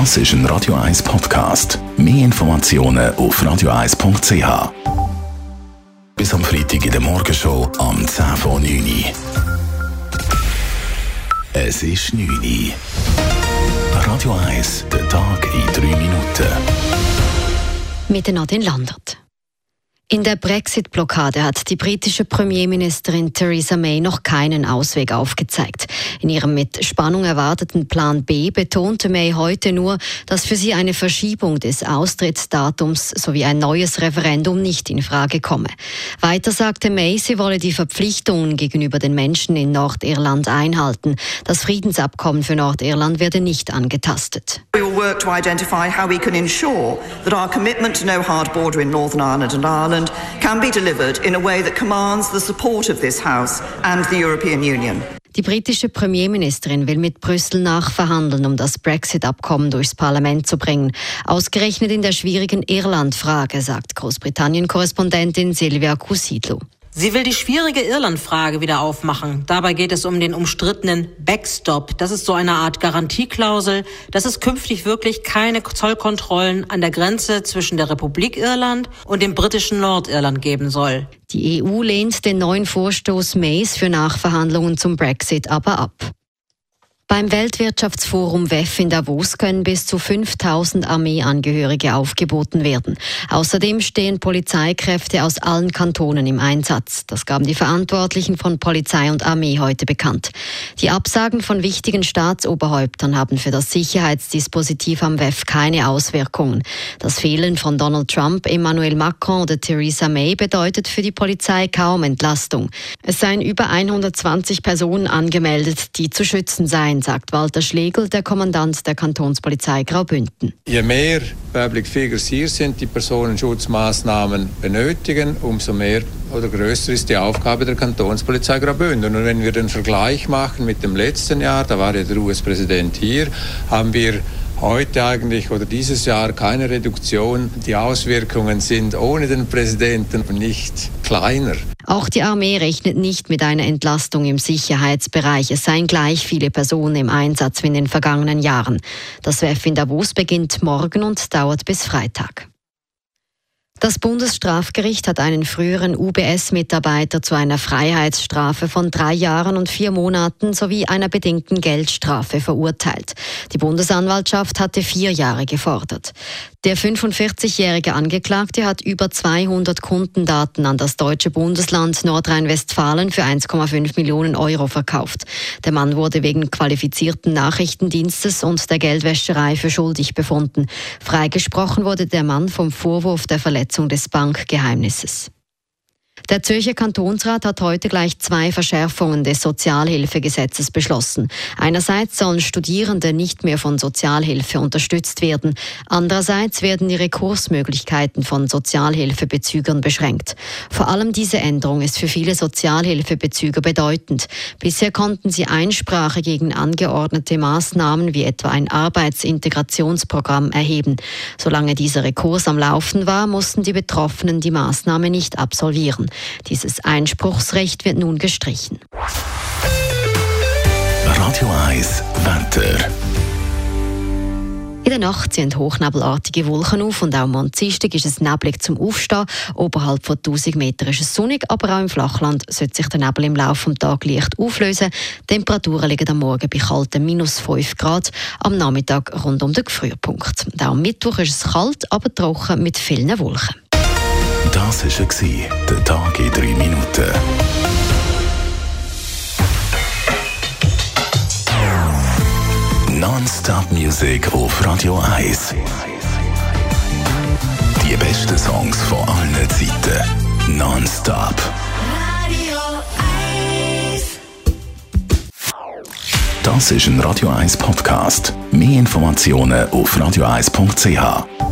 Das ist ein Radio 1 Podcast. Mehr Informationen auf radio1.ch. Bis am Freitag in der Morgenshow am 10 vor 9 Uhr. Es ist 9 Uhr. Radio 1, der Tag in 3 Minuten. Mit Nadine Landert. In der Brexit-Blockade hat die britische Premierministerin Theresa May noch keinen Ausweg aufgezeigt. In ihrem mit Spannung erwarteten Plan B betonte May heute nur, dass für sie eine Verschiebung des Austrittsdatums sowie ein neues Referendum nicht in Frage komme. Weiter sagte May, sie wolle die Verpflichtungen gegenüber den Menschen in Nordirland einhalten. Das Friedensabkommen für Nordirland werde nicht angetastet. We will work to identify how we can ensure that our commitment to no hard border in Northern Ireland and Ireland Ireland can be delivered in a way that commands the support of this House and the European Union. Die britische Premierministerin will mit Brüssel nachverhandeln, um das Brexit-Abkommen durchs Parlament zu bringen. Ausgerechnet in der schwierigen Irland-Frage, sagt Großbritannien-Korrespondentin Silvia Cusidlo. Sie will die schwierige Irlandfrage wieder aufmachen. Dabei geht es um den umstrittenen Backstop. Das ist so eine Art Garantieklausel, dass es künftig wirklich keine Zollkontrollen an der Grenze zwischen der Republik Irland und dem britischen Nordirland geben soll. Die EU lehnt den neuen Vorstoß Mays für Nachverhandlungen zum Brexit aber ab. Beim Weltwirtschaftsforum WEF in Davos können bis zu 5000 Armeeangehörige aufgeboten werden. Außerdem stehen Polizeikräfte aus allen Kantonen im Einsatz. Das gaben die Verantwortlichen von Polizei und Armee heute bekannt. Die Absagen von wichtigen Staatsoberhäuptern haben für das Sicherheitsdispositiv am WEF keine Auswirkungen. Das Fehlen von Donald Trump, Emmanuel Macron oder Theresa May bedeutet für die Polizei kaum Entlastung. Es seien über 120 Personen angemeldet, die zu schützen seien sagt Walter Schlegel, der Kommandant der Kantonspolizei Graubünden. Je mehr Public Figures hier sind, die Personenschutzmaßnahmen benötigen, umso mehr oder größer ist die Aufgabe der Kantonspolizei Graubünden. Und wenn wir den Vergleich machen mit dem letzten Jahr, da war ja der US-Präsident hier, haben wir heute eigentlich oder dieses Jahr keine Reduktion. Die Auswirkungen sind ohne den Präsidenten nicht kleiner. Auch die Armee rechnet nicht mit einer Entlastung im Sicherheitsbereich. Es seien gleich viele Personen im Einsatz wie in den vergangenen Jahren. Das WEF in Davos beginnt morgen und dauert bis Freitag. Das Bundesstrafgericht hat einen früheren UBS-Mitarbeiter zu einer Freiheitsstrafe von drei Jahren und vier Monaten sowie einer bedingten Geldstrafe verurteilt. Die Bundesanwaltschaft hatte vier Jahre gefordert. Der 45-jährige Angeklagte hat über 200 Kundendaten an das deutsche Bundesland Nordrhein-Westfalen für 1,5 Millionen Euro verkauft. Der Mann wurde wegen qualifizierten Nachrichtendienstes und der Geldwäscherei für schuldig befunden. Freigesprochen wurde der Mann vom Vorwurf der Verletzung des Bankgeheimnisses. Der Zürcher Kantonsrat hat heute gleich zwei Verschärfungen des Sozialhilfegesetzes beschlossen. Einerseits sollen Studierende nicht mehr von Sozialhilfe unterstützt werden. Andererseits werden die Rekursmöglichkeiten von Sozialhilfebezügern beschränkt. Vor allem diese Änderung ist für viele Sozialhilfebezüger bedeutend. Bisher konnten sie Einsprache gegen angeordnete Maßnahmen wie etwa ein Arbeitsintegrationsprogramm erheben. Solange dieser Rekurs am Laufen war, mussten die Betroffenen die Maßnahme nicht absolvieren. Dieses Einspruchsrecht wird nun gestrichen. Radio 1 Wetter. In der Nacht ziehen hochnebelartige Wolken auf und auch am Dienstag ist es neblig zum Aufstehen. Oberhalb von 1000 Metern ist es sonnig, aber auch im Flachland sollte sich der Nebel im Laufe des Tages leicht auflösen. Die Temperaturen liegen am Morgen bei kalten minus 5 Grad, am Nachmittag rund um den Gefrierpunkt. Auch am Mittwoch ist es kalt, aber trocken mit vielen Wolken. Das war der Tag in 3 Minuten. Non-Stop Music auf Radio 1. Die besten Songs von allen Zeiten. Non-Stop. Radio 1. Das ist ein Radio 1 Podcast. Mehr Informationen auf radio1.ch.